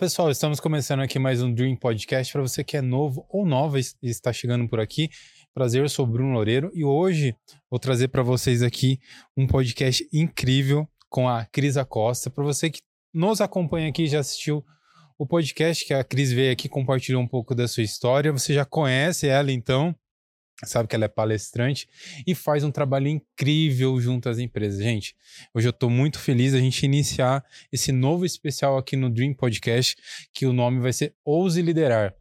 pessoal, estamos começando aqui mais um Dream Podcast para você que é novo ou nova e está chegando por aqui. Prazer, eu sou Bruno Loureiro e hoje vou trazer para vocês aqui um podcast incrível com a Cris Acosta. Para você que nos acompanha aqui, já assistiu o podcast que a Cris veio aqui compartilhou um pouco da sua história, você já conhece ela então sabe que ela é palestrante e faz um trabalho incrível junto às empresas. Gente, hoje eu estou muito feliz a gente iniciar esse novo especial aqui no Dream Podcast, que o nome vai ser Ouse Liderar.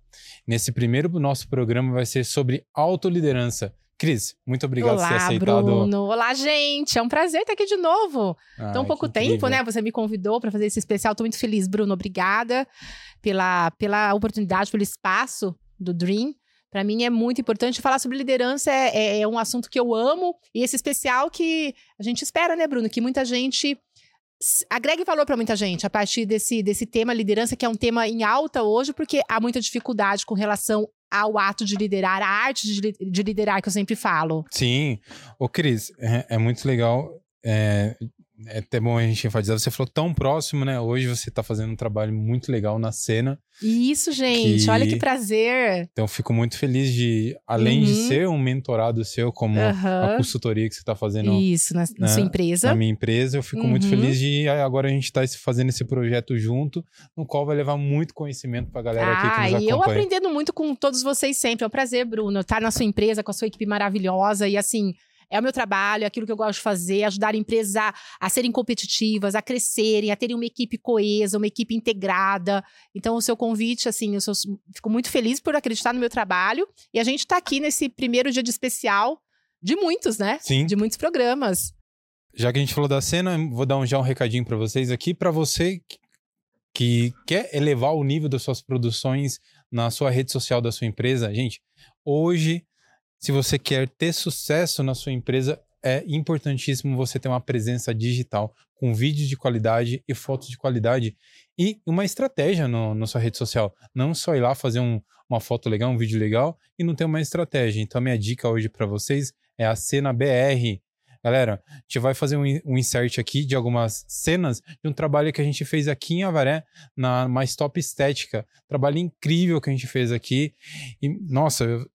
Nesse primeiro nosso programa vai ser sobre autoliderança. Cris, muito obrigado Olá, por ter aceitado. Bruno. Olá, gente. É um prazer estar aqui de novo. Ai, Tão pouco tempo, incrível. né? Você me convidou para fazer esse especial. Estou muito feliz, Bruno. Obrigada pela, pela oportunidade, pelo espaço do Dream. Para mim é muito importante falar sobre liderança, é, é- é um assunto que eu amo e esse especial que a gente espera, né, Bruno? Que muita gente agregue valor para muita gente a partir desse, desse tema liderança, que é um tema em alta hoje, porque há muita dificuldade com relação ao ato de liderar, a arte de, de liderar, que eu sempre falo. Sim. Ô, Cris, é, é muito legal. É, é até bom a gente enfatizar. Você falou tão próximo, né? Hoje você está fazendo um trabalho muito legal na cena. E Isso, gente, Que- olha que prazer. Então, eu fico muito feliz de, além de Uhum. ser um mentorado seu, como a Aham. consultoria que você está fazendo Isso, na, na sua empresa. na minha empresa, eu fico muito Uhum. feliz de ah, agora a gente estar fazendo esse projeto junto, no qual vai levar muito conhecimento para a galera aqui que Ah, nos e eu acompanha. aprendendo muito com todos vocês sempre. É um prazer, Bruno, estar na sua empresa com a sua equipe maravilhosa. E assim, é o meu trabalho, é aquilo que eu gosto de fazer, ajudar empresas a, a serem competitivas, a crescerem, a terem uma equipe coesa, uma equipe integrada. Então, o seu convite, assim, eu sou- fico muito feliz por acreditar no meu trabalho. E a gente está aqui nesse primeiro dia de especial de muitos, né? Sim. De muitos programas. Já que a gente falou da cena, vou dar um, já um recadinho para vocês aqui, para você que quer elevar o nível das suas produções na sua rede social da sua empresa. Gente, hoje, se você quer ter sucesso na sua empresa, é importantíssimo você ter uma presença digital com vídeos de qualidade e fotos de qualidade e uma estratégia no, na sua rede social. Não só ir lá fazer um- uma foto legal, um vídeo legal e não ter uma estratégia. Então, minha dica hoje para vocês é a Cena BR. Galera, a gente vai fazer um, um insert aqui de algumas cenas de um trabalho que a gente fez aqui em Avaré, na Mais Top Estética. Trabalho incrível que a gente fez aqui. E, nossa, eu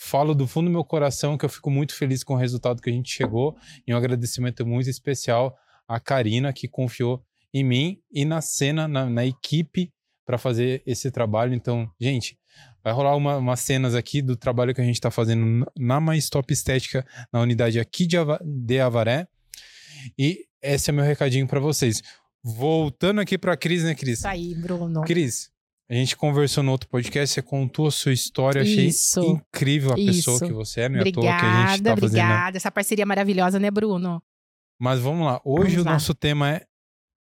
falo do fundo do meu coração que eu fico muito feliz com o resultado que a gente chegou. E um agradecimento muito especial à Karina, que confiou em mim e na cena, na, na equipe, para fazer esse trabalho. Então, gente, vai rolar uma- umas cenas aqui do trabalho que a gente está fazendo na- Mais Top Estética na unidade aqui de, Ava- de Avaré. E esse é meu recadinho para vocês. Voltando aqui para Cris, né, Cris? Isso aí, Bruno. Cris, a gente conversou no outro podcast, você contou a sua história, achei Isso. incrível a pessoa Isso. que você é, não é à toa que a gente Obrigada, tá fazendo. obrigada. Essa parceria maravilhosa, né, Bruno? Mas vamos lá, hoje Vamos o lá. nosso tema é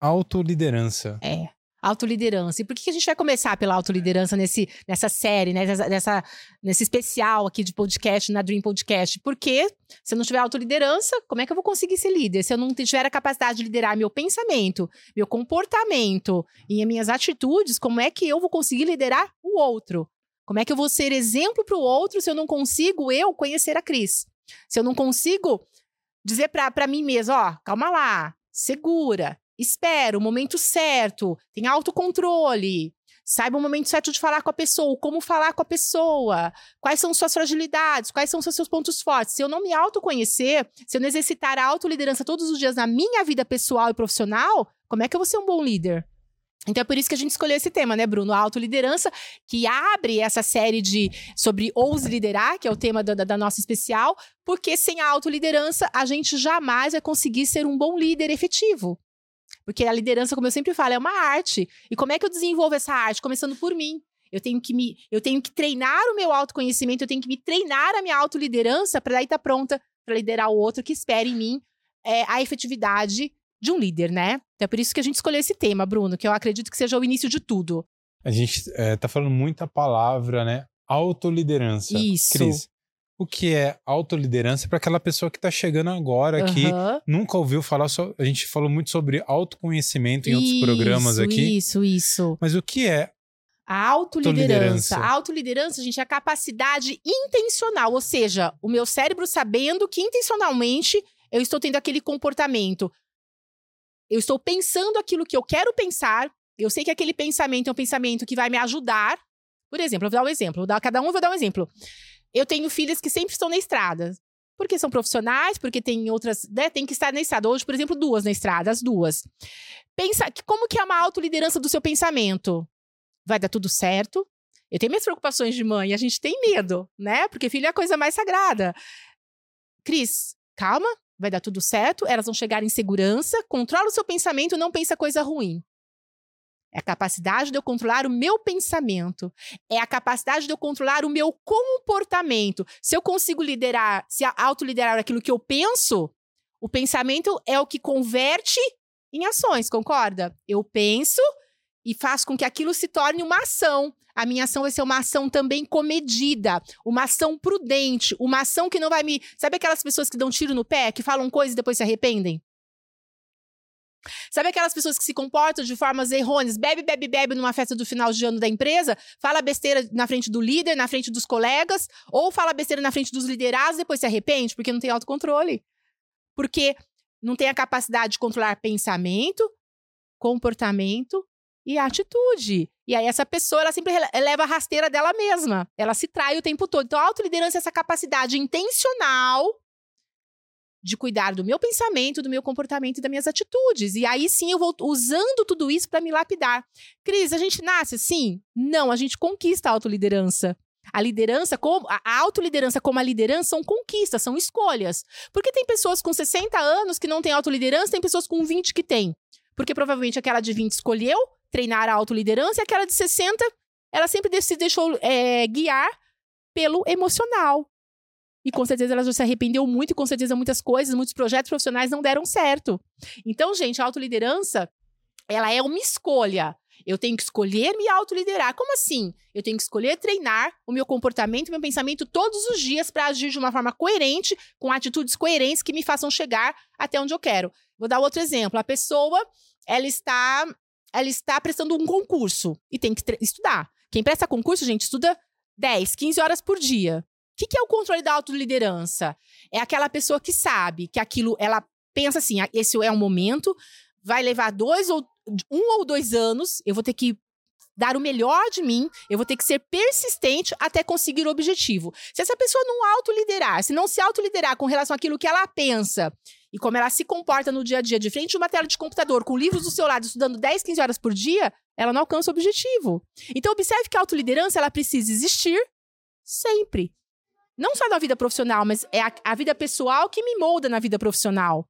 autoliderança. É. Autoliderança. E por que a gente vai começar pela autoliderança nesse, nessa série, né? Nessa, nessa- nesse especial aqui de podcast, na Dream Podcast? Porque se eu não tiver autoliderança, como é que eu vou conseguir ser líder? Se eu não tiver a capacidade de liderar meu pensamento, meu comportamento e as minhas atitudes, como é que eu vou conseguir liderar o outro? Como é que eu vou ser exemplo para o outro se eu não consigo eu conhecer a Cris? Se eu não consigo dizer para mim mesmo, ó, calma lá, segura, espera o momento certo, tem autocontrole, saiba o momento certo de falar com a pessoa, como falar com a pessoa, quais são suas fragilidades, quais são seus pontos fortes. Se eu não me autoconhecer, se eu não exercitar a autoliderança todos os dias na minha vida pessoal e profissional, como é que eu vou ser um bom líder? Então é por isso que a gente escolheu esse tema, né, Bruno? A autoliderança, que abre essa série de sobre ouse liderar, que é o tema da- da nossa especial, porque sem a autoliderança a gente jamais vai conseguir ser um bom líder efetivo. Porque a liderança, como eu sempre falo, é uma arte. E como é que eu desenvolvo essa arte? Começando por mim. Eu tenho que me, eu tenho que treinar o meu autoconhecimento, eu tenho que me treinar a minha autoliderança para daí estar pronta para liderar o outro que espera em mim é, a efetividade de um líder, né? Então é por isso que a gente escolheu esse tema, Bruno, que eu acredito que seja o início de tudo. A gente é, tá falando muita palavra, né? Autoliderança. Isso. Cris, o que é autoliderança para aquela pessoa que tá chegando agora, que Aham. nunca ouviu falar, só, a gente falou muito sobre autoconhecimento em outros programas Isso, aqui. Isso, isso. Mas o que é A autoliderança. Autoliderança. A autoliderança, gente, é a capacidade intencional, ou seja, o meu cérebro sabendo que intencionalmente eu estou tendo aquele comportamento. Eu estou pensando aquilo que eu quero pensar, eu sei que aquele pensamento é um pensamento que vai me ajudar. Por exemplo, eu vou dar um exemplo, vou dar, cada um eu vou dar um exemplo. Eu tenho filhas que sempre estão na estrada. Porque são profissionais, porque tem outras, né, tem que estar na estrada. Hoje, por exemplo, duas na estrada, as duas. Pensa, como que é uma autoliderança do seu pensamento? Vai dar tudo certo? Eu tenho minhas preocupações de mãe, a gente tem medo, né? Porque filho é a coisa mais sagrada. Cris, calma, vai dar tudo certo, elas vão chegar em segurança, controla o seu pensamento, não pensa coisa ruim. É a capacidade de eu controlar o meu pensamento. É a capacidade de eu controlar o meu comportamento. Se eu consigo liderar, se autoliderar aquilo que eu penso, o pensamento é o que converte em ações, concorda? Eu penso e faço com que aquilo se torne uma ação. A minha ação vai ser uma ação também comedida, uma ação prudente, uma ação que não vai me. Sabe aquelas pessoas que dão tiro no pé, que falam coisas e depois se arrependem? Sabe aquelas pessoas que se comportam de formas errôneas, bebe, bebe, bebe numa festa do final de ano da empresa, fala besteira na frente do líder, na frente dos colegas, ou fala besteira na frente dos liderados e depois se arrepende porque não tem autocontrole. Porque não tem a capacidade de controlar pensamento, comportamento e atitude. E aí essa pessoa, ela sempre leva a rasteira dela mesma. Ela se trai o tempo todo. Então a autoliderança é essa capacidade intencional de cuidar do meu pensamento, do meu comportamento e das minhas atitudes. E aí sim eu vou usando tudo isso para me lapidar. Cris, a gente nasce assim? Não, a gente conquista a autoliderança. A liderança, como, a autoliderança como a liderança são conquistas, são escolhas. Porque tem pessoas com 60 anos que não têm autoliderança, tem pessoas com 20 que têm. Porque provavelmente aquela de 20 escolheu treinar a autoliderança e aquela de 60, ela sempre se deixou é, guiar pelo emocional. E com certeza ela já se arrependeu muito, e com certeza muitas coisas, muitos projetos profissionais não deram certo. Então, gente, a autoliderança, ela é uma escolha. Eu tenho que escolher me autoliderar. Como assim? Eu tenho que escolher treinar o meu comportamento, o meu pensamento todos os dias para agir de uma forma coerente, com atitudes coerentes que me façam chegar até onde eu quero. Vou dar outro exemplo. A pessoa, ela está, ela está prestando um concurso e tem que estudar. Quem presta concurso, gente, estuda 10, 15 horas por dia. O que, que é o controle da autoliderança? É aquela pessoa que sabe que aquilo, ela pensa assim: ah, esse é um momento, vai levar dois ou um ou dois anos, eu vou ter que dar o melhor de mim, eu vou ter que ser persistente até conseguir o objetivo. Se essa pessoa não autoliderar, se não se autoliderar com relação àquilo que ela pensa e como ela se comporta no dia a dia, de frente de uma tela de computador, com livros do seu lado, estudando 10, 15 horas por dia, ela não alcança o objetivo. Então, observe que a autoliderança ela precisa existir sempre. Não só na vida profissional, mas é a, a vida pessoal que me molda na vida profissional.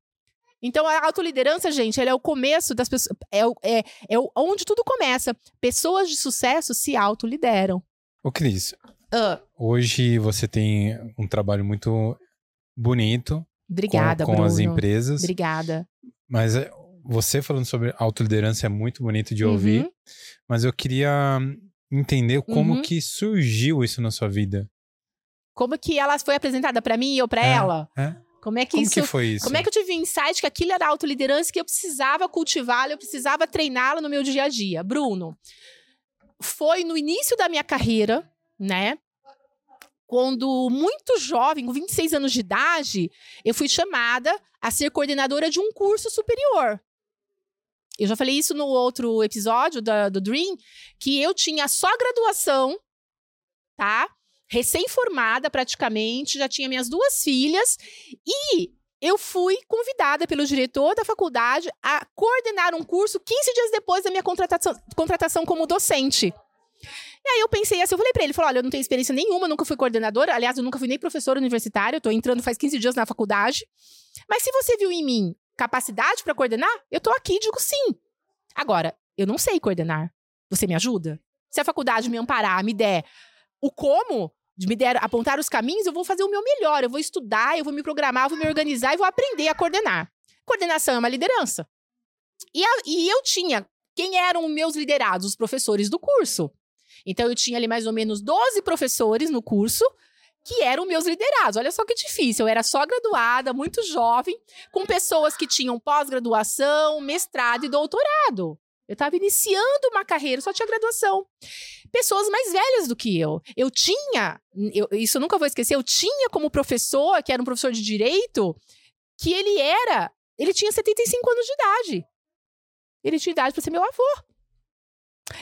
Então, a autoliderança, gente, ela é o começo das pessoas. É, é, é onde tudo começa. Pessoas de sucesso se autolideram. Ô, Cris, uh. hoje você tem um trabalho muito bonito. Obrigada, com, com Bruno. as empresas. Obrigada. Mas é, você falando sobre autoliderança é muito bonito de ouvir. Uhum. Mas eu queria entender como uhum. que surgiu isso na sua vida. Como que ela foi apresentada para mim eu para é, ela? É. Como é que como isso. Que foi isso? Como é que eu tive insight que aquilo era autoliderança que eu precisava cultivá-la, eu precisava treiná-la no meu dia a dia? Bruno, foi no início da minha carreira, né? Quando muito jovem, com 26 anos de idade, eu fui chamada a ser coordenadora de um curso superior. Eu já falei isso no outro episódio da, do Dream, que eu tinha só graduação, tá? Recém-formada praticamente, já tinha minhas duas filhas e eu fui convidada pelo diretor da faculdade a coordenar um curso 15 dias depois da minha contratação, contratação como docente. E aí eu pensei assim, eu falei para ele, falou, olha, eu não tenho experiência nenhuma, nunca fui coordenadora, aliás, eu nunca fui nem professora universitária, eu tô entrando faz 15 dias na faculdade. Mas se você viu em mim capacidade para coordenar, eu tô aqui digo sim. Agora, eu não sei coordenar. Você me ajuda? Se a faculdade me amparar, me der o como, me der, apontar os caminhos, eu vou fazer o meu melhor. Eu vou estudar, eu vou me programar, eu vou me organizar e vou aprender a coordenar. Coordenação é uma liderança. E, a, e eu tinha. Quem eram meus liderados? Os professores do curso. Então, eu tinha ali mais ou menos 12 professores no curso que eram meus liderados. Olha só que difícil. Eu era só graduada, muito jovem, com pessoas que tinham pós-graduação, mestrado e doutorado. Eu estava iniciando uma carreira, só tinha graduação. Pessoas mais velhas do que eu. Eu tinha, eu, isso eu nunca vou esquecer, eu tinha como professor, que era um professor de direito, que ele era, ele tinha 75 anos de idade. Ele tinha idade para ser meu avô.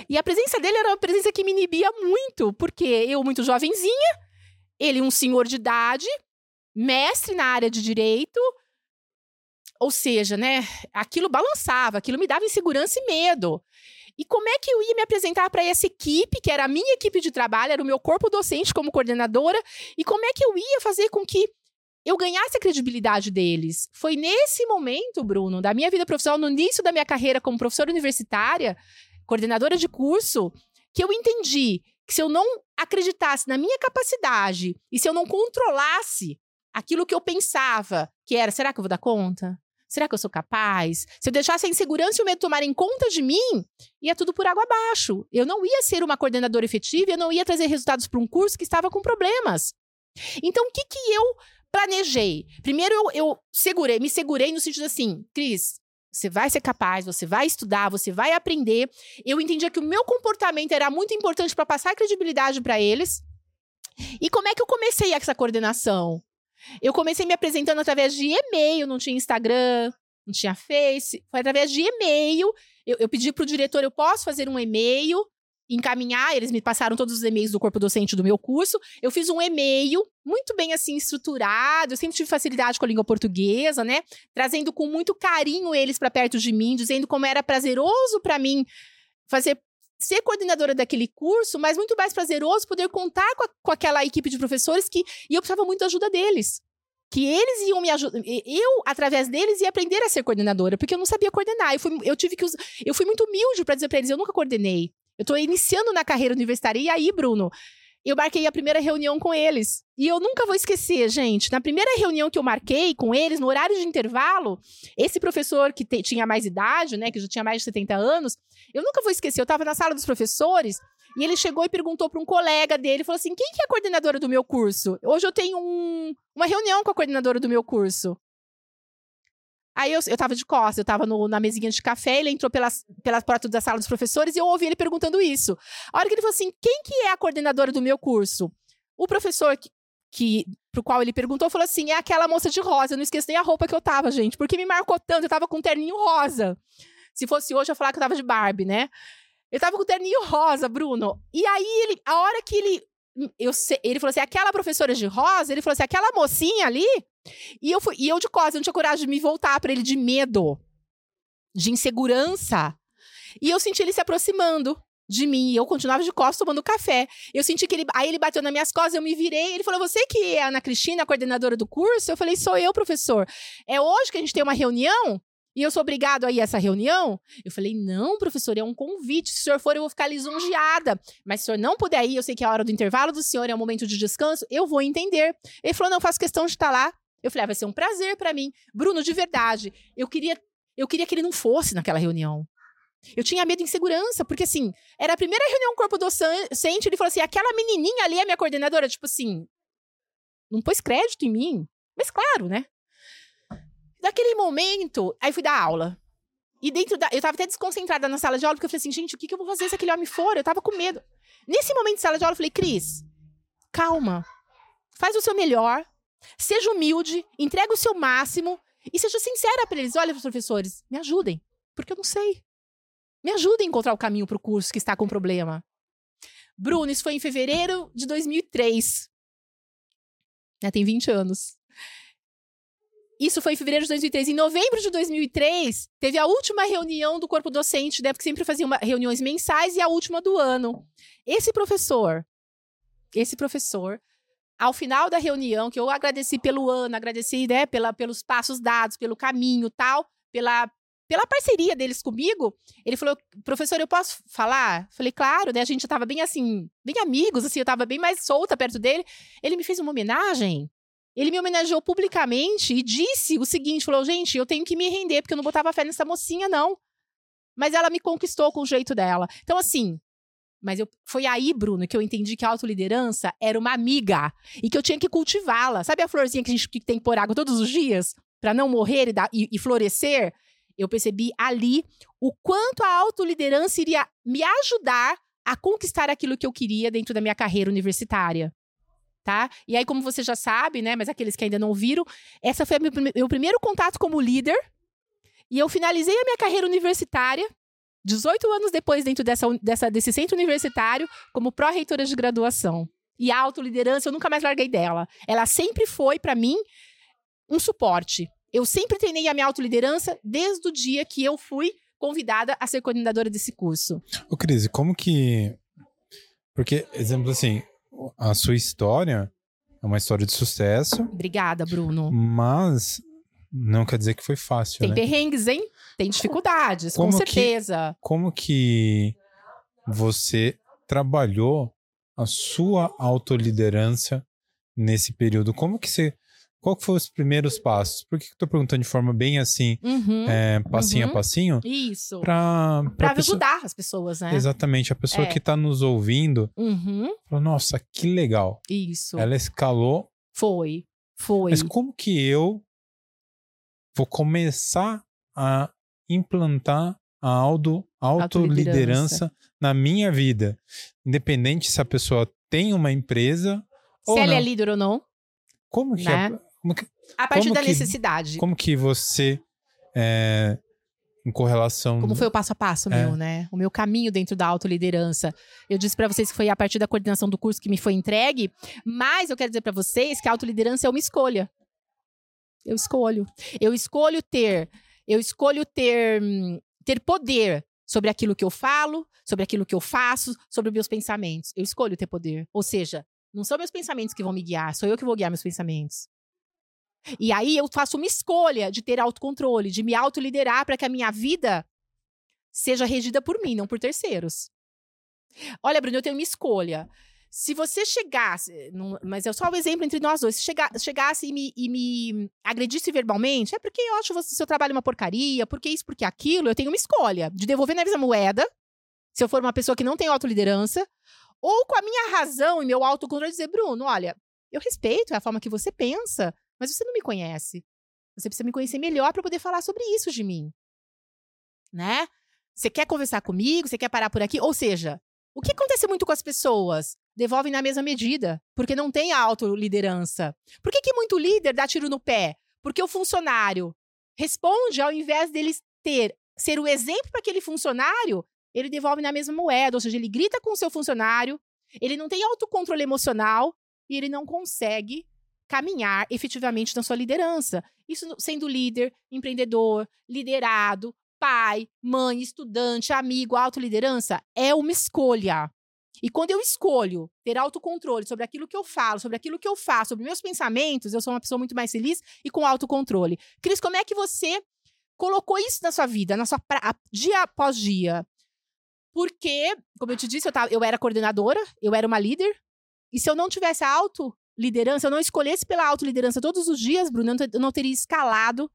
E a presença dele era uma presença que me inibia muito, porque eu, muito jovenzinha, ele, um senhor de idade, mestre na área de direito. Ou seja, né, aquilo balançava, aquilo me dava insegurança e medo. E como é que eu ia me apresentar para essa equipe, que era a minha equipe de trabalho, era o meu corpo docente como coordenadora, e como é que eu ia fazer com que eu ganhasse a credibilidade deles? Foi nesse momento, Bruno, da minha vida profissional, no início da minha carreira como professora universitária, coordenadora de curso, que eu entendi que se eu não acreditasse na minha capacidade e se eu não controlasse aquilo que eu pensava, que era, será que eu vou dar conta? Será que eu sou capaz? Se eu deixasse a insegurança e o medo tomarem conta de mim, ia tudo por água abaixo. Eu não ia ser uma coordenadora efetiva, eu não ia trazer resultados para um curso que estava com problemas. Então, o que, que eu planejei? Primeiro, eu, eu segurei, me segurei no sentido assim, Cris, você vai ser capaz, você vai estudar, você vai aprender. Eu entendia que o meu comportamento era muito importante para passar credibilidade para eles. E como é que eu comecei essa coordenação? Eu comecei me apresentando através de e-mail, não tinha Instagram, não tinha Face, foi através de e-mail. Eu, eu pedi para o diretor, eu posso fazer um e-mail, encaminhar, eles me passaram todos os e-mails do corpo docente do meu curso. Eu fiz um e-mail muito bem assim estruturado, eu sempre tive facilidade com a língua portuguesa, né? Trazendo com muito carinho eles para perto de mim, dizendo como era prazeroso para mim fazer ser coordenadora daquele curso, mas muito mais prazeroso poder contar com, a, com aquela equipe de professores que e eu precisava muito da ajuda deles. Que eles iam me ajudar. Eu, através deles, ia aprender a ser coordenadora, porque eu não sabia coordenar. Eu, fui, eu tive que. Eu fui muito humilde para dizer para eles: eu nunca coordenei. Eu estou iniciando na carreira universitária. E aí, Bruno, eu marquei a primeira reunião com eles. E eu nunca vou esquecer, gente. Na primeira reunião que eu marquei com eles, no horário de intervalo, esse professor que te, tinha mais idade, né, que já tinha mais de 70 anos, eu nunca vou esquecer. Eu estava na sala dos professores e ele chegou e perguntou para um colega dele, falou assim: "Quem que é a coordenadora do meu curso? Hoje eu tenho um, uma reunião com a coordenadora do meu curso." Aí eu, eu tava de costas, eu tava no, na mesinha de café, ele entrou pelas, pela porta da sala dos professores e eu ouvi ele perguntando isso. A hora que ele falou assim: quem que é a coordenadora do meu curso? O professor que, que pro qual ele perguntou falou assim: é aquela moça de rosa. Eu não esqueci nem a roupa que eu tava, gente, porque me marcou tanto. Eu tava com um terninho rosa. Se fosse hoje, eu ia falar que eu tava de Barbie, né? Eu tava com um terninho rosa, Bruno. E aí, ele, a hora que ele. Eu, ele falou assim: aquela professora de rosa, ele falou assim: aquela mocinha ali e eu, fui, e eu de costas, eu não tinha coragem de me voltar para ele de medo, de insegurança. E eu senti ele se aproximando de mim. E eu continuava de costas tomando café. Eu senti que ele. Aí ele bateu nas minhas costas, eu me virei. Ele falou: Você que é a Ana Cristina, a coordenadora do curso? Eu falei: Sou eu, professor. É hoje que a gente tem uma reunião? E eu sou obrigado a ir a essa reunião? Eu falei, não, professor, é um convite. Se o senhor for, eu vou ficar lisonjeada. Mas se o senhor não puder ir, eu sei que é a hora do intervalo do senhor, é um momento de descanso, eu vou entender. Ele falou, não, faço questão de estar lá. Eu falei, ah, vai ser um prazer para mim. Bruno, de verdade, eu queria, eu queria que ele não fosse naquela reunião. Eu tinha medo de insegurança, porque assim, era a primeira reunião corpo docente, ele falou assim: aquela menininha ali é minha coordenadora. Tipo assim, não pôs crédito em mim. Mas claro, né? Naquele momento, aí fui dar aula. E dentro da. Eu tava até desconcentrada na sala de aula, porque eu falei assim, gente, o que, que eu vou fazer se aquele homem for? Eu tava com medo. Nesse momento de sala de aula, eu falei, Cris, calma. Faz o seu melhor. Seja humilde, entregue o seu máximo e seja sincera para eles. Olha, professores, me ajudem, porque eu não sei. Me ajudem a encontrar o caminho para o curso que está com problema. Bruno, isso foi em fevereiro de 2003. Já tem 20 anos. Isso foi em fevereiro de 2003. Em novembro de 2003, teve a última reunião do corpo docente, né? Porque sempre fazia uma, reuniões mensais e a última do ano. Esse professor, esse professor ao final da reunião, que eu agradeci pelo ano, agradeci né, pela, pelos passos dados, pelo caminho tal, pela, pela parceria deles comigo, ele falou, professor, eu posso falar? Falei, claro, né? A gente tava bem assim, bem amigos, assim, eu tava bem mais solta perto dele. Ele me fez uma homenagem. Ele me homenageou publicamente e disse o seguinte: falou, gente, eu tenho que me render, porque eu não botava fé nessa mocinha, não. Mas ela me conquistou com o jeito dela. Então, assim, mas eu, foi aí, Bruno, que eu entendi que a autoliderança era uma amiga e que eu tinha que cultivá-la. Sabe a florzinha que a gente tem que pôr água todos os dias para não morrer e, dar, e, e florescer? Eu percebi ali o quanto a autoliderança iria me ajudar a conquistar aquilo que eu queria dentro da minha carreira universitária. Tá? E aí, como você já sabe, né? Mas aqueles que ainda não viram, essa foi meu, meu primeiro contato como líder. E eu finalizei a minha carreira universitária 18 anos depois, dentro dessa, dessa, desse centro universitário, como pró-reitora de graduação. E a autoliderança, eu nunca mais larguei dela. Ela sempre foi, para mim, um suporte. Eu sempre treinei a minha autoliderança desde o dia que eu fui convidada a ser coordenadora desse curso. Ô, Cris, como que. Porque, exemplo assim, a sua história é uma história de sucesso. Obrigada, Bruno. Mas não quer dizer que foi fácil. Tem né? perrengues, hein? Tem dificuldades, Como com que- certeza. Como que você trabalhou a sua autoliderança nesse período? Como que você. Qual que foram os primeiros passos? Por que eu tô perguntando de forma bem assim, Uhum. é, passinho Uhum. a passinho? Isso. Pra, pra Pra pessoa- ajudar as pessoas, né? Exatamente. A pessoa É. que tá nos ouvindo Uhum. falou: Nossa, que legal. Isso. Ela escalou. Foi. Foi. Mas como que eu vou começar a implantar a auto, autoliderança na minha vida? Independente se a pessoa tem uma empresa ou Se ela não. é líder ou não, Como que, né? A- como que, a partir da que- necessidade. como que você, é, em correlação... Como foi o passo a passo É. meu, né? O meu caminho dentro da autoliderança. Eu disse pra vocês que foi a partir da coordenação do curso que me foi entregue, mas eu quero dizer pra vocês que a autoliderança é uma escolha. Eu escolho. Eu escolho ter, eu escolho ter hum, ter poder sobre aquilo que eu falo, sobre aquilo que eu faço, sobre meus pensamentos. Eu escolho ter poder. Ou seja, não são meus pensamentos que vão me guiar, sou eu que vou guiar meus pensamentos. E aí eu faço uma escolha de ter autocontrole, de me autoliderar para que a minha vida seja regida por mim, não por terceiros. Olha, Bruno, eu tenho uma escolha. Se você chegasse, não- mas é só o exemplo entre nós dois, se chega- chegasse e me, e me agredisse verbalmente, é porque eu acho você, seu trabalho uma porcaria, porque isso, porque aquilo, eu tenho uma escolha de devolver na mesma moeda, se eu for uma pessoa que não tem autoliderança, ou com a minha razão e meu autocontrole dizer, Bruno, olha, eu respeito a forma que você pensa, mas você não me conhece. Você precisa me conhecer melhor para poder falar sobre isso de mim. Né? Você quer conversar comigo? Você quer parar por aqui? Ou seja, o que acontece muito com as pessoas? Devolvem na mesma medida, porque não tem autoliderança. Por que, que muito líder dá tiro no pé? Porque o funcionário responde ao invés dele ter ser o exemplo para aquele funcionário, ele devolve na mesma moeda, ou seja, ele grita com o seu funcionário, ele não tem autocontrole emocional e ele não consegue caminhar efetivamente na sua liderança. Isso sendo líder, empreendedor, liderado, pai, mãe, estudante, amigo, autoliderança é uma escolha. E quando eu escolho ter autocontrole sobre aquilo que eu falo, sobre aquilo que eu faço, sobre meus pensamentos, eu sou uma pessoa muito mais feliz e com autocontrole. Cris, como é que você colocou isso na sua vida, na sua pra- dia após dia? Porque, como eu te disse, eu, tava- eu era coordenadora, eu era uma líder, e se eu não tivesse a autoliderança, se eu não escolhesse pela autoliderança todos os dias, Bruno, eu não teria escalado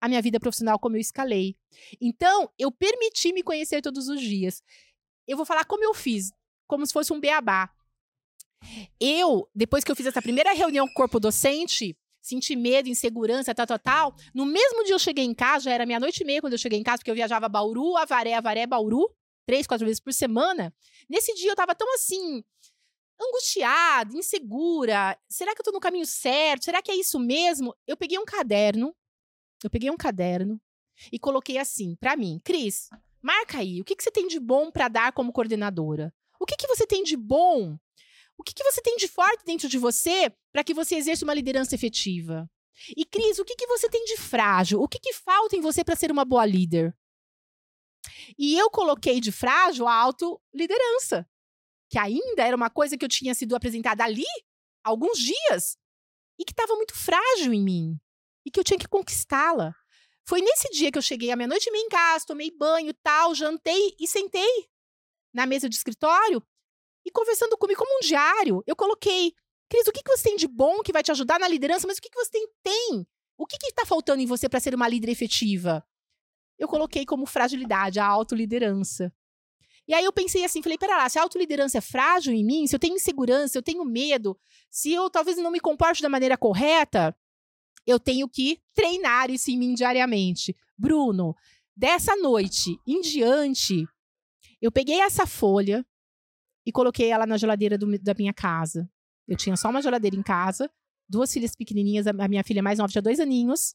a minha vida profissional como eu escalei. Então, eu permiti me conhecer todos os dias. Eu vou falar como eu fiz, como se fosse um beabá. Eu, depois que eu fiz essa primeira reunião com o corpo docente, senti medo, insegurança, tal, tal, tal. No mesmo dia eu cheguei em casa, já era meia-noite e meia quando eu cheguei em casa, porque eu viajava Bauru, Avaré, Avaré, Bauru, três, quatro vezes por semana. Nesse dia eu tava tão assim, angustiada, insegura. Será que eu tô no caminho certo? Será que é isso mesmo? Eu peguei um caderno, eu peguei um caderno e coloquei assim, pra mim, Cris, marca aí, o que, que você tem de bom pra dar como coordenadora? O que, que você tem de bom? O que, que você tem de forte dentro de você para que você exerça uma liderança efetiva? E, Cris, o que, que você tem de frágil? O que, que falta em você para ser uma boa líder? E eu coloquei de frágil a autoliderança, que ainda era uma coisa que eu tinha sido apresentada ali há alguns dias e que estava muito frágil em mim e que eu tinha que conquistá-la. Foi nesse dia que eu cheguei à meia-noite e meia em casa, tomei banho, tal, jantei e sentei na mesa de escritório e conversando comigo como um diário. Eu coloquei, Cris, o que, que você tem de bom que vai te ajudar na liderança, mas o que, que você tem? tem? O que está faltando em você para ser uma líder efetiva? Eu coloquei como fragilidade a autoliderança. E aí eu pensei assim, falei, pera lá, se a autoliderança é frágil em mim, se eu tenho insegurança, se eu tenho medo, se eu talvez não me comporte da maneira correta, eu tenho que treinar isso em mim diariamente. Bruno, dessa noite em diante, eu peguei essa folha e coloquei ela na geladeira do- da minha casa. Eu tinha só uma geladeira em casa, duas filhas pequenininhas, a minha filha mais nova tinha dois aninhos.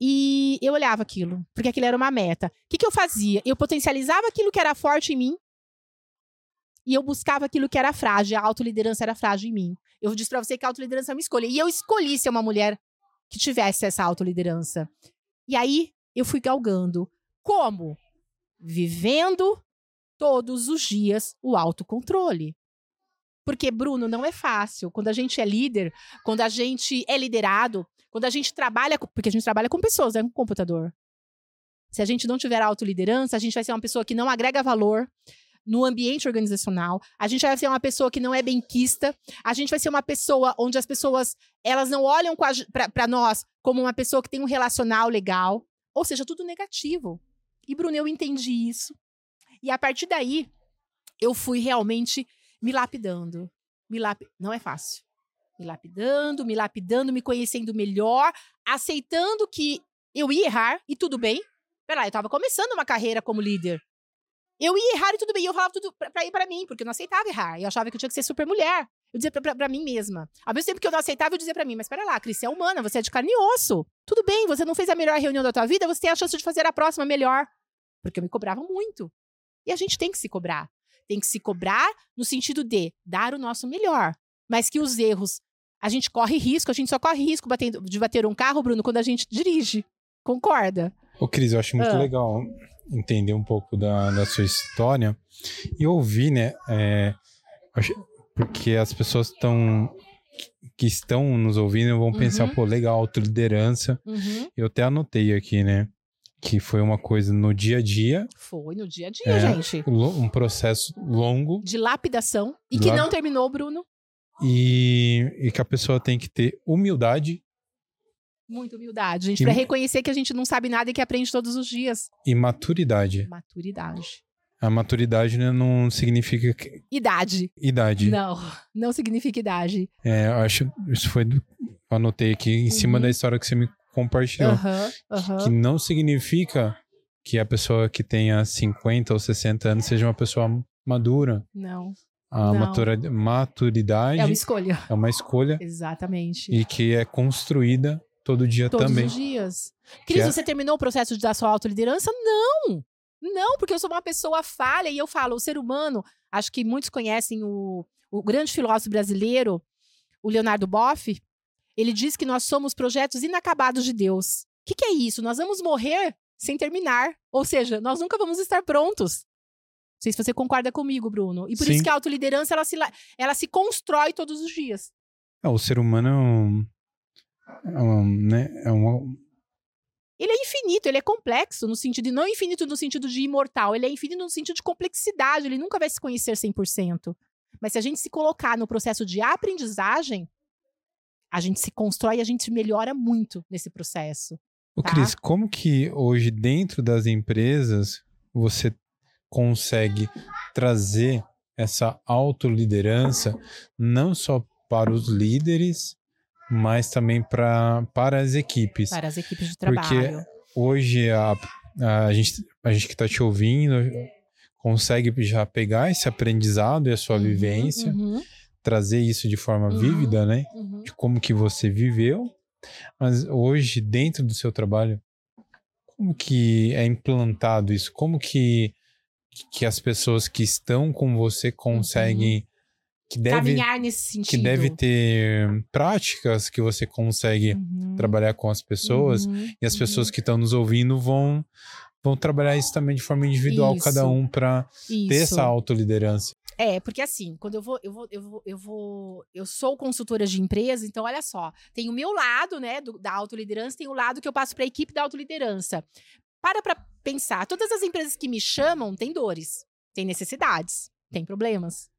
E eu olhava aquilo, porque aquilo era uma meta. O que, que eu fazia? Eu potencializava aquilo que era forte em mim e eu buscava aquilo que era frágil. A autoliderança era frágil em mim. Eu disse para você que a autoliderança é uma escolha. E eu escolhi ser uma mulher que tivesse essa autoliderança. E aí eu fui galgando. Como? Vivendo todos os dias o autocontrole. Porque, Bruno, não é fácil. Quando a gente é líder, quando a gente é liderado, quando a gente trabalha. Porque a gente trabalha com pessoas, é né, com computador. Se a gente não tiver autoliderança, a gente vai ser uma pessoa que não agrega valor no ambiente organizacional. A gente vai ser uma pessoa que não é benquista. A gente vai ser uma pessoa onde as pessoas elas não olham para nós como uma pessoa que tem um relacional legal. Ou seja, tudo negativo. E, Bruno, eu entendi isso. E a partir daí, eu fui realmente me lapidando. Me lap... Não é fácil. Me lapidando, me lapidando, me conhecendo melhor, aceitando que eu ia errar e tudo bem. Peraí, eu estava começando uma carreira como líder. Eu ia errar e tudo bem. E eu falava tudo pra, pra ir pra mim, porque eu não aceitava errar. Eu achava que eu tinha que ser super mulher. Eu dizia pra, pra, pra, mim mesma. Ao mesmo tempo que eu não aceitava, eu dizia pra mim, mas pera lá, Cris, você é humana, você é de carne e osso. Tudo bem, você não fez a melhor reunião da tua vida, você tem a chance de fazer a próxima melhor. Porque eu me cobrava muito. E a gente tem que se cobrar. Tem que se cobrar no sentido de dar o nosso melhor. Mas que os erros. A gente corre risco, a gente só corre risco batendo, de bater um carro, Bruno, quando a gente dirige. Concorda? Ô, Cris, eu acho muito ah. legal entender um pouco da, da sua história e ouvir, né? É, porque as pessoas estão que estão nos ouvindo vão pensar, uhum. pô, legal, autoliderança. Uhum. Eu até anotei aqui, né? Que foi uma coisa no dia a dia. Foi no dia a dia, é, gente. Um processo longo. De lapidação. E que não terminou, Bruno. E, e que a pessoa tem que ter humildade Muita humildade, gente, para reconhecer que a gente não sabe nada e que aprende todos os dias. E maturidade. Maturidade. A maturidade né, não significa. Idade. Idade. Não, não significa idade. É, eu acho. Isso foi. Anotei aqui em uhum. cima da história que você me compartilhou. Uhum, uhum. Que não significa que a pessoa que tenha 50 ou 60 anos seja uma pessoa madura. Não. A. Matura, maturidade. É uma escolha. É uma escolha. Exatamente. E que é construída todo dia Todos também. Todos os dias. Cris, é... você terminou o processo de dar sua autoliderança? Não! Não, porque eu sou uma pessoa falha e eu falo, o ser humano, acho que muitos conhecem o, o grande filósofo brasileiro, o Leonardo Boff, ele diz que nós somos projetos inacabados de Deus. O que, que é isso? Nós vamos morrer sem terminar. Ou seja, nós nunca vamos estar prontos. Não sei se você concorda comigo, Bruno. E por Sim. isso que a autoliderança, ela se, ela se constrói todos os dias. É, o ser humano é uma, né, é uma... Ele é infinito, ele é complexo no sentido, não infinito no sentido de imortal, ele é infinito no sentido de complexidade, ele nunca vai se conhecer 100%. Mas se a gente se colocar no processo de aprendizagem, a gente se constrói e a gente melhora muito nesse processo. O tá? Cris, como que hoje dentro das empresas você consegue trazer essa autoliderança não só para os líderes, mas também pra, para as equipes. Para as equipes de trabalho. Porque hoje a, a, gente, a gente que está te ouvindo consegue já pegar esse aprendizado e a sua uhum, vivência, uhum. trazer isso de forma uhum, vívida, né? Uhum. De como que você viveu. Mas hoje, dentro do seu trabalho, como que é implantado isso? Como que, que as pessoas que estão com você conseguem uhum que deve, caminhar nesse sentido. Que deve ter práticas que você consegue uhum. trabalhar com as pessoas uhum. e as pessoas uhum. que estão nos ouvindo vão vão trabalhar isso também de forma individual, isso. cada um para ter essa autoliderança. É, porque assim, quando eu vou, eu vou, eu vou, eu vou, eu sou consultora de empresa, então olha só, tem o meu lado, né, do, da autoliderança, tem o lado que eu passo para a equipe da autoliderança. Para para pensar, todas as empresas que me chamam têm dores, têm necessidades, têm problemas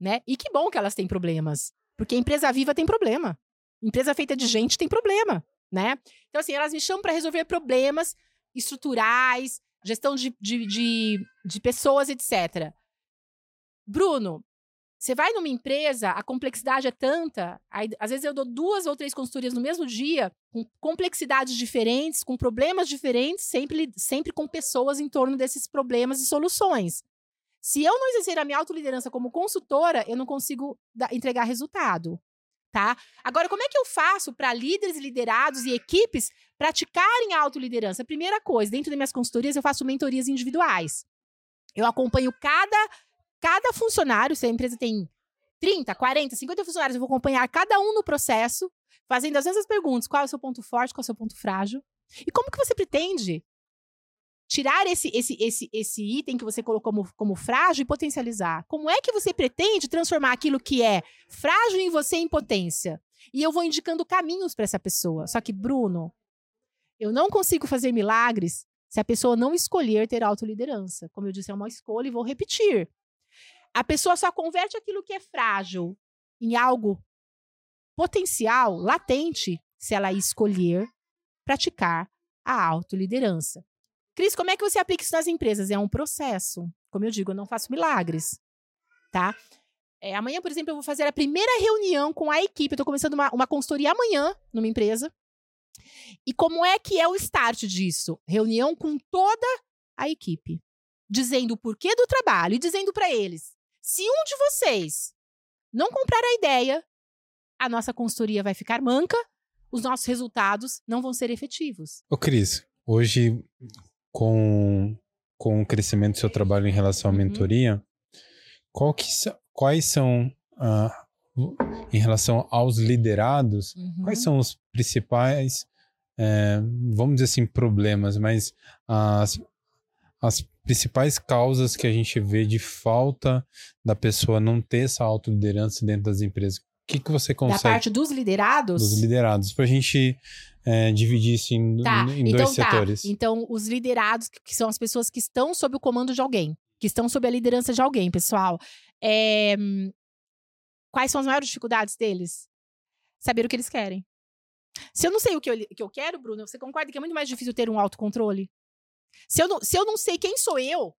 né? E que bom que elas têm problemas, porque empresa viva tem problema. Empresa feita de gente tem problema, né? Então, assim, elas me chamam para resolver problemas estruturais, gestão de, de, de, de pessoas, etc. Bruno, você vai numa empresa, a complexidade é tanta, aí, às vezes eu dou duas ou três consultorias no mesmo dia, com complexidades diferentes, com problemas diferentes, sempre, sempre com pessoas em torno desses problemas e soluções. Se eu não exercer a minha autoliderança como consultora, eu não consigo entregar resultado. Tá? Agora, como é que eu faço para líderes, liderados e equipes praticarem a autoliderança? Primeira coisa, dentro das minhas consultorias, eu faço mentorias individuais. Eu acompanho cada, cada funcionário, se a empresa tem 30, 40, 50 funcionários, eu vou acompanhar cada um no processo, fazendo as mesmas perguntas: qual é o seu ponto forte, qual é o seu ponto frágil? E como que você pretende tirar esse, esse, esse, esse item que você colocou como, como frágil e potencializar? Como é que você pretende transformar aquilo que é frágil em você em potência? E eu vou indicando caminhos para essa pessoa. Só que, Bruno, eu não consigo fazer milagres se a pessoa não escolher ter autoliderança. Como eu disse, é uma escolha e vou repetir. A pessoa só converte aquilo que é frágil em algo potencial, latente, se ela escolher praticar a autoliderança. Cris, como é que você aplica isso nas empresas? É um processo. Como eu digo, eu não faço milagres, tá? É, amanhã, por exemplo, eu vou fazer a primeira reunião com a equipe. Eu estou começando uma, uma consultoria amanhã numa empresa. E como é que é o start disso? Reunião com toda a equipe, dizendo o porquê do trabalho e dizendo para eles: se um de vocês não comprar a ideia, a nossa consultoria vai ficar manca, os nossos resultados não vão ser efetivos. Ô, Cris, hoje com, com o crescimento do seu trabalho em relação à uhum. mentoria, quais são, uh, em relação aos liderados, uhum. quais são os principais, é, vamos dizer assim, problemas, mas as, as principais causas que a gente vê de falta da pessoa não ter essa autoliderança dentro das empresas? O que, que você consegue? Da parte dos liderados? Dos liderados, para a gente é, dividir isso em, tá, em dois então, tá. setores. Então, os liderados, que são as pessoas que estão sob o comando de alguém, que estão sob a liderança de alguém, pessoal. É... Quais são as maiores dificuldades deles? Saber o que eles querem. Se eu não sei o que eu, que eu quero, Bruno, você concorda que é muito mais difícil ter um autocontrole? Se eu não, se eu não sei quem sou eu,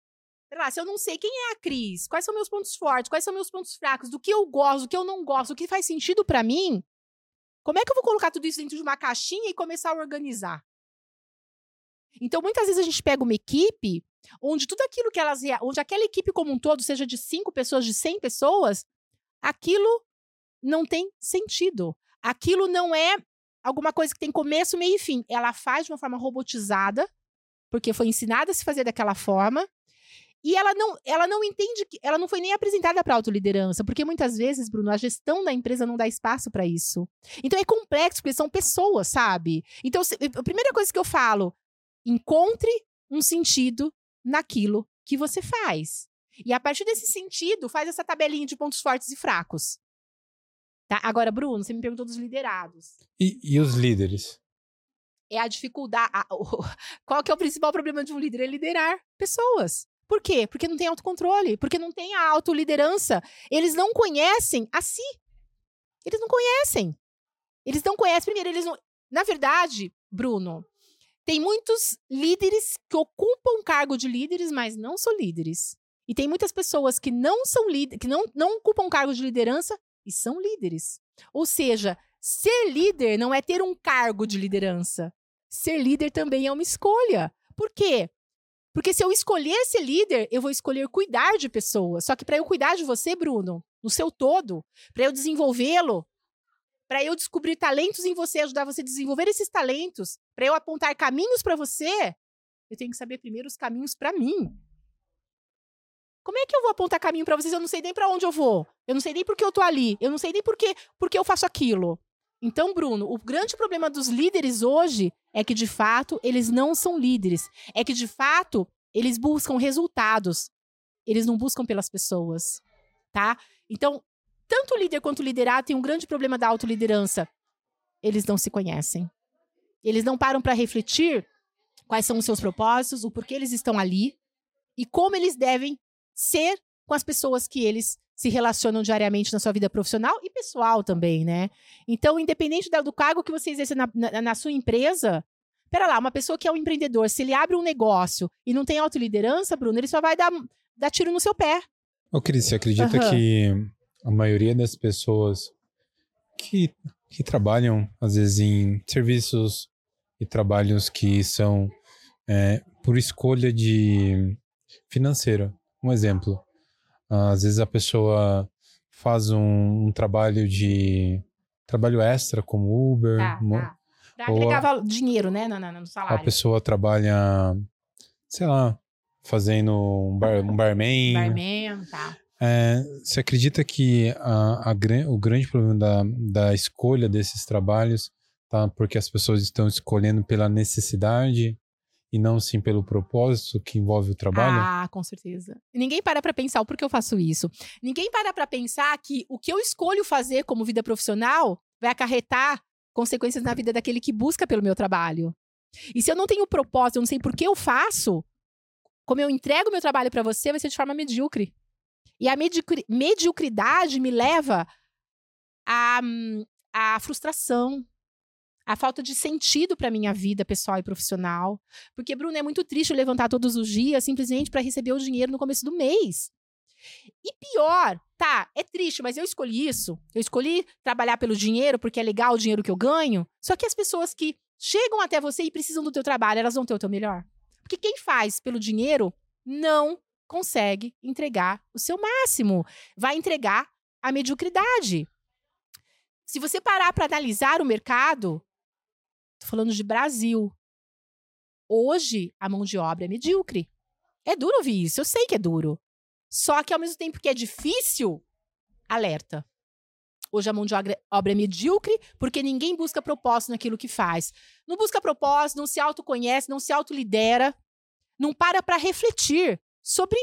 lá, se eu não sei quem é a Cris, quais são meus pontos fortes, quais são meus pontos fracos, do que eu gosto, do que eu não gosto, o que faz sentido para mim, como é que eu vou colocar tudo isso dentro de uma caixinha e começar a organizar? Então, muitas vezes a gente pega uma equipe onde tudo aquilo que elas. onde aquela equipe como um todo, seja de cinco pessoas, de cem pessoas, aquilo não tem sentido. Aquilo não é alguma coisa que tem começo, meio e fim. Ela faz de uma forma robotizada, porque foi ensinada a se fazer daquela forma, e ela não, ela não entende que ela não foi nem apresentada para autoliderança, porque muitas vezes, Bruno, a gestão da empresa não dá espaço para isso. Então é complexo, porque são pessoas, sabe? Então, se, a primeira coisa que eu falo, encontre um sentido naquilo que você faz. E a partir desse sentido, faz essa tabelinha de pontos fortes e fracos. Tá? Agora, Bruno, você me perguntou dos liderados. E, e os líderes? É a dificuldade. A, o, qual que é o principal problema de um líder? É liderar pessoas. Por quê? Porque não tem autocontrole, porque não tem a autoliderança. Eles não conhecem a si. Eles não conhecem. Eles não conhecem, primeiro, eles não. Na verdade, Bruno, tem muitos líderes que ocupam cargo de líderes, mas não são líderes. E tem muitas pessoas que não são líderes, que não, não ocupam cargo de liderança e são líderes. Ou seja, ser líder não é ter um cargo de liderança. Ser líder também é uma escolha. Por quê? Porque se eu escolher ser líder, eu vou escolher cuidar de pessoas. Só que para eu cuidar de você, Bruno, no seu todo, para eu desenvolvê-lo, para eu descobrir talentos em você, ajudar você a desenvolver esses talentos, para eu apontar caminhos para você, eu tenho que saber primeiro os caminhos para mim. Como é que eu vou apontar caminho para vocês? Eu não sei nem para onde eu vou. Eu não sei nem por que eu tô ali. Eu não sei nem por que, por que eu faço aquilo. Então, Bruno, o grande problema dos líderes hoje é que, de fato, eles não são líderes. É que, de fato, eles buscam resultados. Eles não buscam pelas pessoas, tá? Então, tanto o líder quanto o liderado tem um grande problema da autoliderança. Eles não se conhecem. Eles não param para refletir quais são os seus propósitos, o porquê eles estão ali e como eles devem ser com as pessoas que eles se relacionam diariamente na sua vida profissional e pessoal também, né? Então, independente do cargo que você exerce na, na, na sua empresa, pera lá, uma pessoa que é um empreendedor, se ele abre um negócio e não tem autoliderança, Bruno, ele só vai dar, dar tiro no seu pé. Ô, Cris, você acredita uhum. que a maioria das pessoas que, que trabalham, às vezes, em serviços e trabalhos que são é, por escolha de financeira, um exemplo, às vezes a pessoa faz um, um trabalho de trabalho extra como Uber. Tá, mo- tá. Pra Ou agregar a- dinheiro, né, no, no, no A salário. pessoa trabalha, sei lá, fazendo um, bar, um barman. Barman, tá. É, você acredita que a, a o grande problema da, da escolha desses trabalhos tá porque as pessoas estão escolhendo pela necessidade e não sim pelo propósito que envolve o trabalho? Ah, com certeza. Ninguém para pra pensar o porquê eu faço isso. Ninguém para pra pensar que o que eu escolho fazer como vida profissional vai acarretar consequências na vida daquele que busca pelo meu trabalho. E se eu não tenho propósito, eu não sei por que eu faço, como eu entrego meu trabalho pra você, vai ser de forma medíocre. E a mediocri- mediocridade me leva à, hum, à frustração, à falta de sentido pra minha vida pessoal e profissional. Porque, Bruno, é muito triste levantar todos os dias simplesmente para receber o dinheiro no começo do mês. E pior, tá, é triste, mas eu escolhi isso. Eu escolhi trabalhar pelo dinheiro porque é legal o dinheiro que eu ganho. Só que as pessoas que chegam até você e precisam do teu trabalho, elas vão ter o teu melhor. Porque quem faz pelo dinheiro não consegue entregar o seu máximo. Vai entregar a mediocridade. Se você parar para analisar o mercado, tô falando de Brasil. Hoje, a mão de obra é medíocre. É duro ouvir isso, eu sei que é duro. Só que ao mesmo tempo que é difícil, alerta. Hoje a mão de obra é medíocre porque ninguém busca propósito naquilo que faz. Não busca propósito, não se autoconhece, não se autolidera, não para para refletir sobre.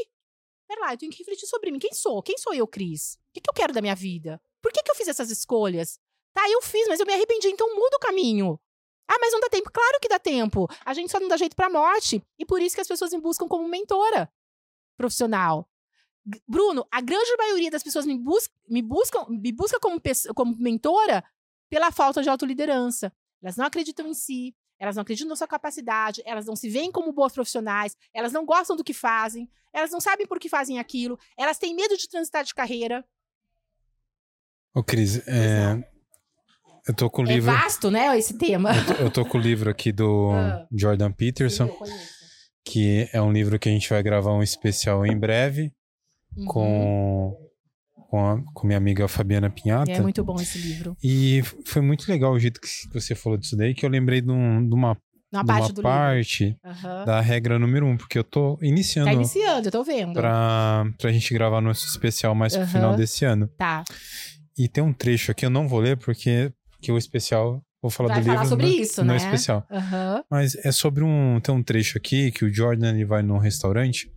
Pera lá, eu tenho que refletir sobre mim. Quem sou? Quem sou eu, Cris? O que, que eu quero da minha vida? Por que, que eu fiz essas escolhas? Tá, eu fiz, mas eu me arrependi, então muda o caminho. Ah, mas não dá tempo. Claro que dá tempo. A gente só não dá jeito pra morte. E por isso que as pessoas me buscam como mentora profissional. G- Bruno, a grande maioria das pessoas me, bus me buscam, me busca como, como mentora pela falta de autoliderança. Elas não acreditam em si, elas não acreditam na sua capacidade, elas não se veem como boas profissionais, elas não gostam do que fazem, elas não sabem por que fazem aquilo, elas têm medo de transitar de carreira. Ô, Cris, é, eu tô com o É livro. vasto, né, esse tema. eu tô- Eu tô com o livro aqui do Ah. Jordan Peterson, que é um livro que a gente vai gravar um especial em breve Uhum. com, com, a, com minha amiga Fabiana Pinhata. É muito bom esse livro. E foi muito legal o jeito que você falou disso daí, que eu lembrei de, um- de uma, Na de parte uma parte Aham. da regra número um, porque eu tô iniciando Tá iniciando, eu tô vendo. pra, pra gente gravar nosso especial mais pro Aham. final desse ano. Tá. E tem um trecho aqui, eu não vou ler, porque, porque o especial, vou falar Vai do falar livro sobre no, isso, no né? especial. Aham. Mas é sobre um. Tem um trecho aqui que o Jordan ele vai num restaurante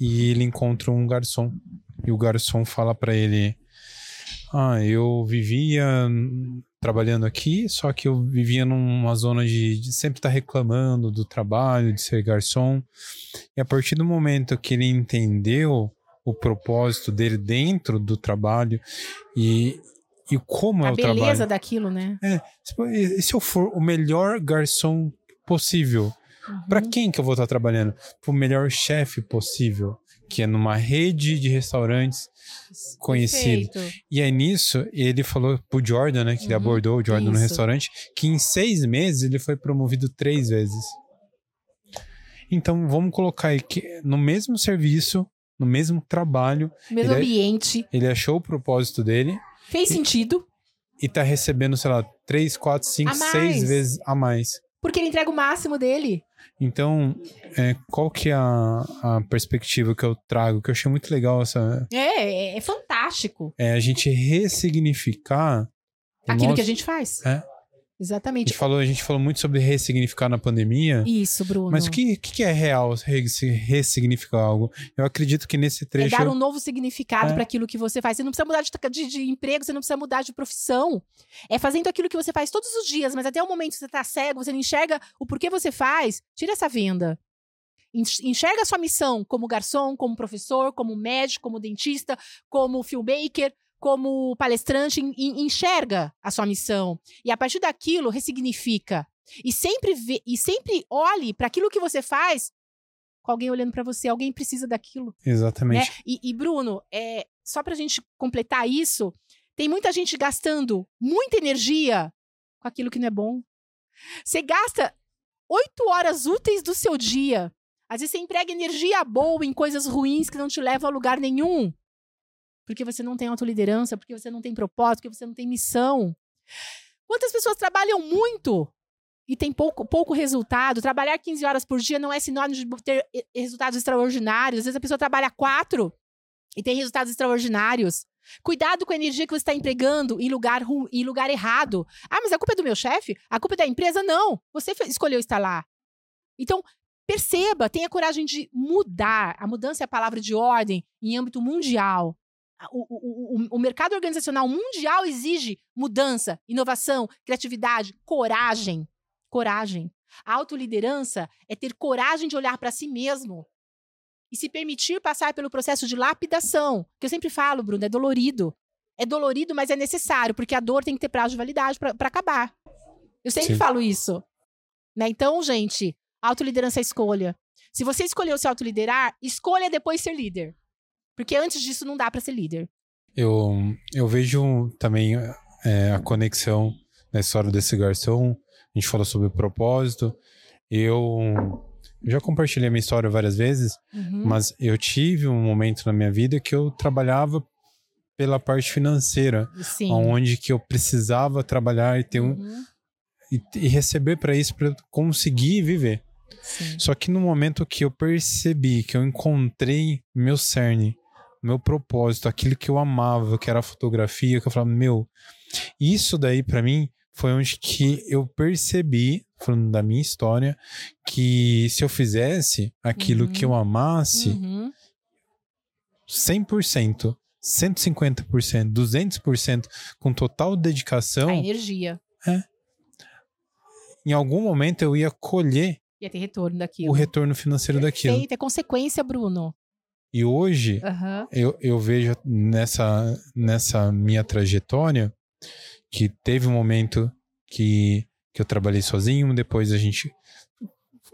e ele encontra um garçom. E o garçom fala pra ele: Ah, eu vivia trabalhando aqui, só que eu vivia numa zona de, de sempre estar reclamando do trabalho, de ser garçom. E a partir do momento que ele entendeu o propósito dele dentro do trabalho e, e como é A o beleza trabalho. daquilo, né? E se eu for o melhor garçom possível, Pra Uhum. quem que eu vou estar trabalhando? Pro melhor chefe possível, que é numa rede de restaurantes conhecido. Perfeito. E aí nisso, ele falou pro Jordan, né, que ele Uhum, abordou o Jordan no isso. restaurante, que em seis meses ele foi promovido três vezes. Então vamos colocar aí que no mesmo serviço, no mesmo trabalho, Mesmo Ele é- ambiente. ele achou o propósito dele Fez sentido, e tá recebendo, sei lá, três, quatro, cinco, A mais. seis vezes a mais. porque ele entrega o máximo dele. Então, é, qual que é a, a perspectiva que eu trago? Que eu achei muito legal essa. É, é, é fantástico. É a gente ressignificar. Aquilo nosso- que a gente faz. É. A Exatamente. gente, falou, a gente falou muito sobre ressignificar na pandemia. Isso, Bruno. Mas o que, que é real res- ressignificar algo? Eu acredito que nesse É trecho. dar um novo significado É. para aquilo que você faz. Você não precisa mudar de, de- de emprego, você não precisa mudar de profissão. É fazendo aquilo que você faz todos os dias, mas até o momento que você tá cego, você não enxerga o porquê você faz, tira essa venda. Enx- Enxerga a sua missão como garçom, como professor, como médico, como dentista, como filmmaker, como palestrante. En- en- Enxerga a sua missão. E a partir daquilo, ressignifica. E sempre, vê, e sempre olhe para aquilo que você faz com alguém olhando para você. Alguém precisa daquilo. Exatamente. Né? E, e, Bruno, é, só pra gente completar isso, tem muita gente gastando muita energia com aquilo que não é bom. Você gasta oito horas úteis do seu dia. Às vezes você emprega energia boa em coisas ruins que não te levam a lugar nenhum. Porque você não tem autoliderança, porque você não tem propósito, porque você não tem missão. Quantas pessoas trabalham muito e tem pouco, pouco resultado? Trabalhar 15 horas por dia não é sinônimo de ter eh, resultados extraordinários. Às vezes a pessoa trabalha quatro e tem resultados extraordinários. Cuidado com a energia que você está empregando em lugar, em lugar errado. Ah, mas a culpa é do meu chefe? A culpa é da empresa? Não. Você escolheu estar lá. Então, perceba, tenha coragem de mudar. A mudança é a palavra de ordem em âmbito mundial. O, o, o, o mercado organizacional mundial exige mudança, inovação, criatividade, coragem. Coragem. A autoliderança é ter coragem de olhar para si mesmo e se permitir passar pelo processo de lapidação, que eu sempre falo, Bruno, é dolorido. É dolorido, mas é necessário, porque a dor tem que ter prazo de validade para acabar. Eu sempre Sim. falo isso. Né? Então, gente, autoliderança é escolha. Se você escolheu se autoliderar, escolha depois ser líder. Porque antes disso não dá para ser líder. Eu, eu vejo também é, a conexão na história desse garçom. A gente falou sobre o propósito. Eu já compartilhei a minha história várias vezes, uhum. mas eu tive um momento na minha vida que eu trabalhava pela parte financeira, Sim. onde que eu precisava trabalhar e ter um uhum. e, e, receber para isso para conseguir viver. Sim. Só que no momento que eu percebi que eu encontrei meu cerne, meu propósito, aquilo que eu amava, que era a fotografia, que eu falava, meu, isso daí para mim foi onde que eu percebi, falando da minha história, que se eu fizesse aquilo uhum. que eu uhum. amasse, uhum. 100%, 150%, 200%, com total dedicação. A energia. É. Em algum momento eu ia colher. Ia ter retorno daquilo. O retorno financeiro Perfeito, daquilo. É consequência, Bruno. E hoje, uhum. eu, eu vejo nessa, nessa minha trajetória que teve um momento que, que eu trabalhei sozinho, depois a gente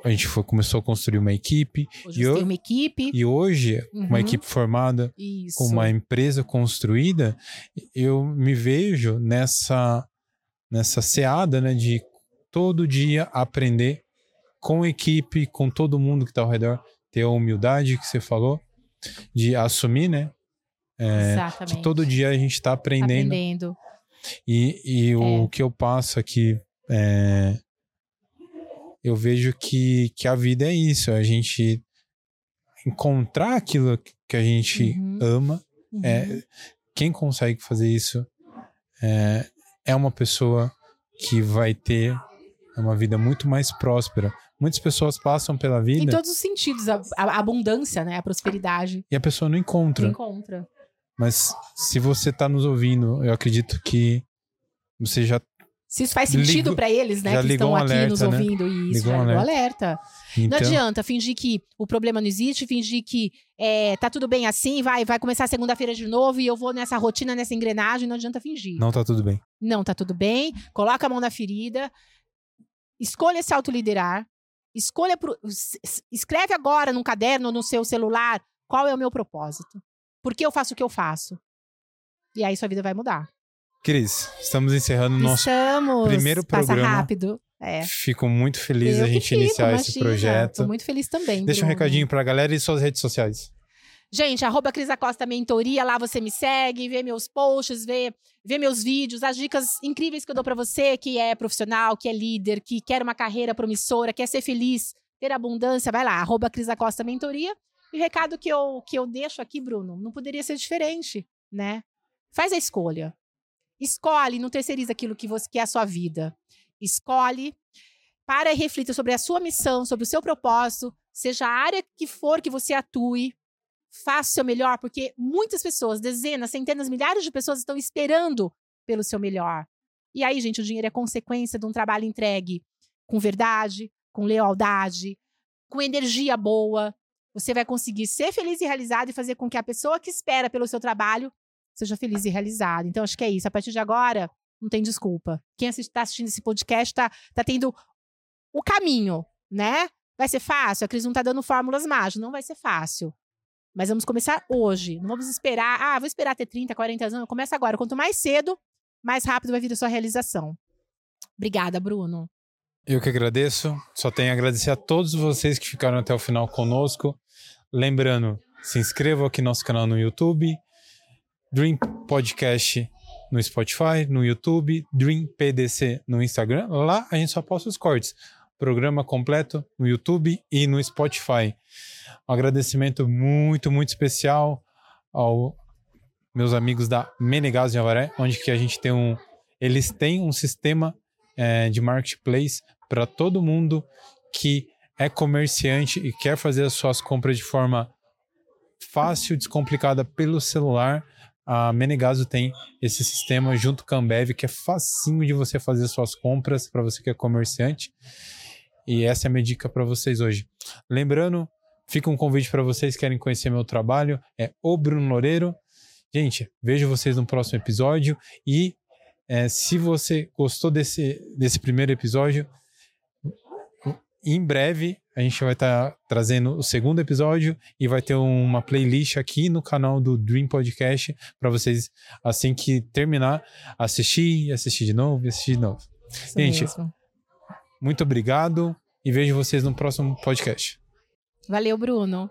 a gente foi, começou a construir uma equipe. Hoje e eu, uma equipe. E hoje, uhum. uma equipe formada, Isso. com uma empresa construída, eu me vejo nessa, nessa seada né, de todo dia aprender com equipe, com todo mundo que está ao redor, ter a humildade que você falou, de assumir, né? É, Exatamente. Que todo dia a gente está aprendendo. aprendendo. E, e é. o que eu passo aqui é, eu vejo que, que a vida é isso, a gente encontrar aquilo que a gente uhum. ama. Uhum. É, quem consegue fazer isso é, é uma pessoa que vai ter uma vida muito mais próspera. Muitas pessoas passam pela vida. Em todos os sentidos, a, a abundância, né? A prosperidade. E a pessoa não encontra. Não encontra. Mas se você está nos ouvindo, eu acredito que você já. Se isso faz sentido para eles, né? Que estão um aqui alerta, nos né? ouvindo. Né? Isso, ligou já um ligou alerta. alerta. Então... Não adianta fingir que o problema não existe, fingir que é, tá tudo bem assim, vai, vai começar segunda-feira de novo e eu vou nessa rotina, nessa engrenagem, não adianta fingir. Não tá tudo bem. Não tá tudo bem. Coloca a mão na ferida. Escolha se autoliderar. Escolha pro, escreve agora num caderno, no seu celular, qual é o meu propósito. Por que eu faço o que eu faço? E aí sua vida vai mudar. Cris, estamos encerrando o nosso primeiro programa. Passa rápido. É. Fico muito feliz eu a gente fico, iniciar imagina. esse projeto. Tô muito feliz também. Deixa Bruno. um recadinho pra galera e suas redes sociais. Gente, arroba Cris Acosta Mentoria, lá você me segue, vê meus posts, vê, vê meus vídeos, as dicas incríveis que eu dou para você, que é profissional, que é líder, que quer uma carreira promissora, quer ser feliz, ter abundância, vai lá, arroba Cris Acosta Mentoria. E o recado que eu, que eu deixo aqui, Bruno, não poderia ser diferente, né? Faz a escolha. Escolhe, não terceiriza aquilo que, você, que é a sua vida. Escolhe, para e reflita sobre a sua missão, sobre o seu propósito, seja a área que for que você atue, faça o seu melhor, porque muitas pessoas, dezenas, centenas, milhares de pessoas estão esperando pelo seu melhor. E aí, gente, o dinheiro é consequência de um trabalho entregue com verdade, com lealdade, com energia boa. Você vai conseguir ser feliz e realizado e fazer com que a pessoa que espera pelo seu trabalho seja feliz e realizado. Então, acho que é isso. A partir de agora, não tem desculpa. Quem está assistindo esse podcast está tá tendo o caminho, né? Vai ser fácil? A Cris não está dando fórmulas mágicas. Não vai ser fácil. Mas vamos começar hoje. Não vamos esperar. Ah, vou esperar ter 30, 40 anos. Começa agora. Quanto mais cedo, mais rápido vai vir a sua realização. Obrigada, Bruno. Eu que agradeço. Só tenho a agradecer a todos vocês que ficaram até o final conosco. Lembrando, se inscrevam aqui no nosso canal no YouTube, Dream Podcast no Spotify, no YouTube, Dream PDC no Instagram. Lá a gente só posta os cortes. Programa completo no YouTube e no Spotify. Um agradecimento muito, muito especial ao meus amigos da Menegas de Avaré, onde que a gente tem um, eles têm um sistema é, de marketplace para todo mundo que é comerciante e quer fazer as suas compras de forma fácil, descomplicada pelo celular. A Menegaso tem esse sistema junto com a Ambev que é facinho de você fazer suas compras para você que é comerciante. E essa é a minha dica para vocês hoje. Lembrando, fica um convite para vocês que querem conhecer meu trabalho, é o Bruno Loureiro. Gente, vejo vocês no próximo episódio e é, se você gostou desse, desse primeiro episódio, em breve a gente vai estar tá trazendo o segundo episódio e vai ter uma playlist aqui no canal do Dream Podcast para vocês, assim que terminar, assistir, assistir de novo, assistir de novo. Isso gente, mesmo. muito obrigado e vejo vocês no próximo podcast. Valeu, Bruno.